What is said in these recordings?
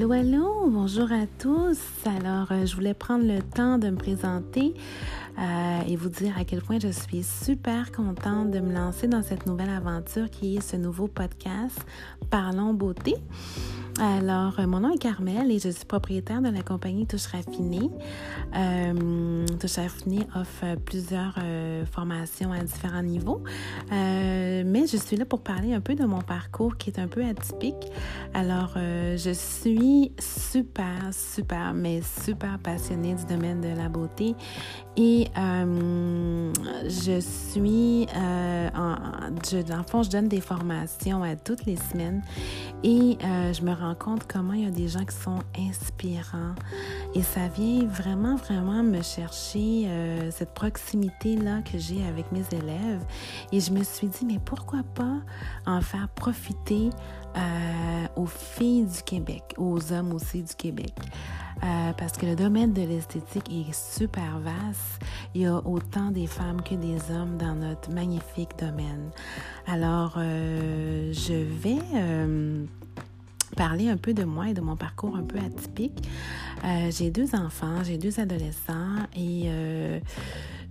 Allô, allô, bonjour à tous. Alors, euh, je voulais prendre le temps de me présenter euh, et vous dire à quel point je suis super contente de me lancer dans cette nouvelle aventure qui est ce nouveau podcast Parlons beauté. Alors, euh, mon nom est Carmel et je suis propriétaire de la compagnie Touche Raffinée. Euh, Touche Raffinée offre plusieurs euh, formations à différents niveaux, mais je suis là pour parler un peu de mon parcours qui est un peu atypique. Alors, je suis super, super, mais super passionnée du domaine de la beauté et je suis, en fond, je donne des formations à toutes les semaines et je me rends compte comment il y a des gens qui sont inspirants. Et ça vient vraiment, vraiment me chercher euh, cette proximité-là que j'ai avec mes élèves. Et je me suis dit, mais pourquoi pas en faire profiter euh, aux filles du Québec, aux hommes aussi du Québec? Euh, parce que le domaine de l'esthétique est super vaste. Il y a autant des femmes que des hommes dans notre magnifique domaine. Alors, je vais parler un peu de moi et de mon parcours un peu atypique. Euh, j'ai deux enfants, j'ai deux adolescents et euh,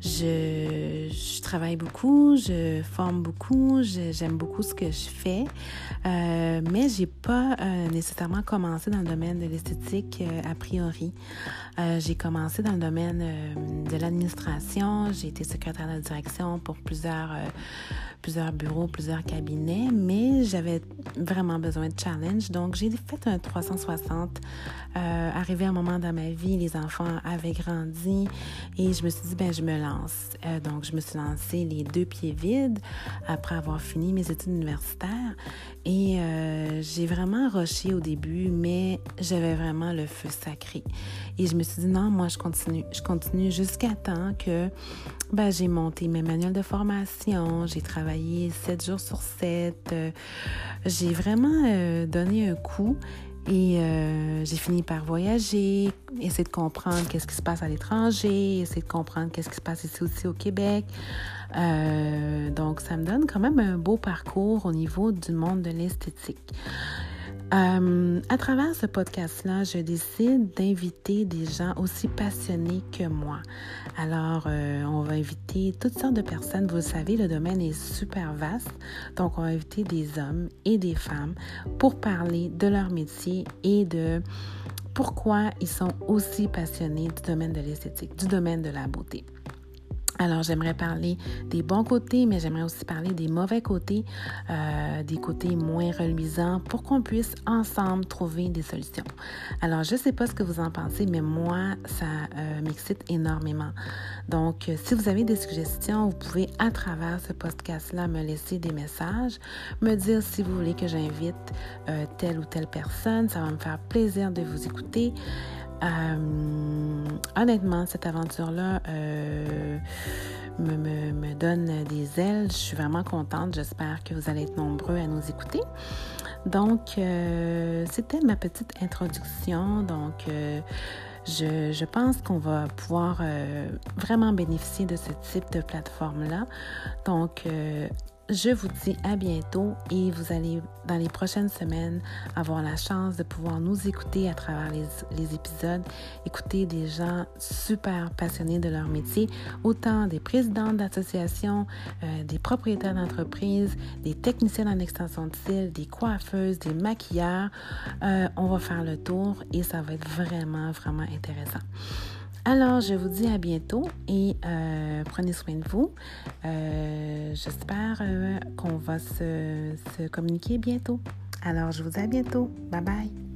je, travaille beaucoup, je forme beaucoup, j'aime beaucoup ce que je fais, euh, mais j'ai pas euh, nécessairement commencé dans le domaine de l'esthétique a priori. j'ai commencé dans le domaine de l'administration, j'ai été secrétaire de direction pour plusieurs plusieurs bureaux, plusieurs cabinets, mais j'avais vraiment besoin de challenge. Donc, j'ai fait un 360. Euh, arrivé un moment dans ma vie, les enfants avaient grandi et je me suis dit, ben, je me lance. Euh, donc, je me suis lancée les deux pieds vides après avoir fini mes études universitaires. Et euh, j'ai vraiment rushé au début, mais j'avais vraiment le feu sacré. Et je me suis dit, non, moi, je continue. Je continue jusqu'à temps que ben, j'ai monté mes manuels de formation, j'ai travaillé 7 jours sur 7. Euh, j'ai vraiment euh, donné un coup et j'ai fini par voyager, essayer de comprendre qu'est-ce qui se passe à l'étranger, essayer de comprendre qu'est-ce qui se passe ici aussi au Québec. Euh, donc, ça me donne quand même un beau parcours au niveau du monde de l'esthétique. Euh, à travers ce podcast-là, je décide d'inviter des gens aussi passionnés que moi. Alors, euh, on va inviter toutes sortes de personnes. Vous le savez, le domaine est super vaste. Donc, on va inviter des hommes et des femmes pour parler de leur métier et de pourquoi ils sont aussi passionnés du domaine de l'esthétique, du domaine de la beauté. Alors, j'aimerais parler des bons côtés, mais j'aimerais aussi parler des mauvais côtés, euh, des côtés moins reluisants, pour qu'on puisse ensemble trouver des solutions. Alors, je ne sais pas ce que vous en pensez, mais moi, ça euh, m'excite énormément. Donc, euh, si vous avez des suggestions, vous pouvez, à travers ce podcast-là, me laisser des messages, me dire si vous voulez que j'invite telle ou telle personne. Ça va me faire plaisir de vous écouter. Euh, honnêtement, cette aventure-là euh, me, donne des ailes. Je suis vraiment contente. J'espère que vous allez être nombreux à nous écouter. Donc, euh, c'était ma petite introduction. Donc, je, je, pense qu'on va pouvoir vraiment bénéficier de ce type de plateforme-là. Donc, je vous dis à bientôt et vous allez dans les prochaines semaines avoir la chance de pouvoir nous écouter à travers les, épisodes, écouter des gens super passionnés de leur métier, autant des présidents d'associations, euh, des propriétaires d'entreprises, des techniciens en extension de cils, des coiffeuses, des maquilleurs. Euh, on va faire le tour et ça va être vraiment, vraiment intéressant. Alors, je vous dis à bientôt et euh, prenez soin de vous. Euh, j'espère euh, qu'on va se, se communiquer bientôt. Alors, je vous dis à bientôt. Bye bye.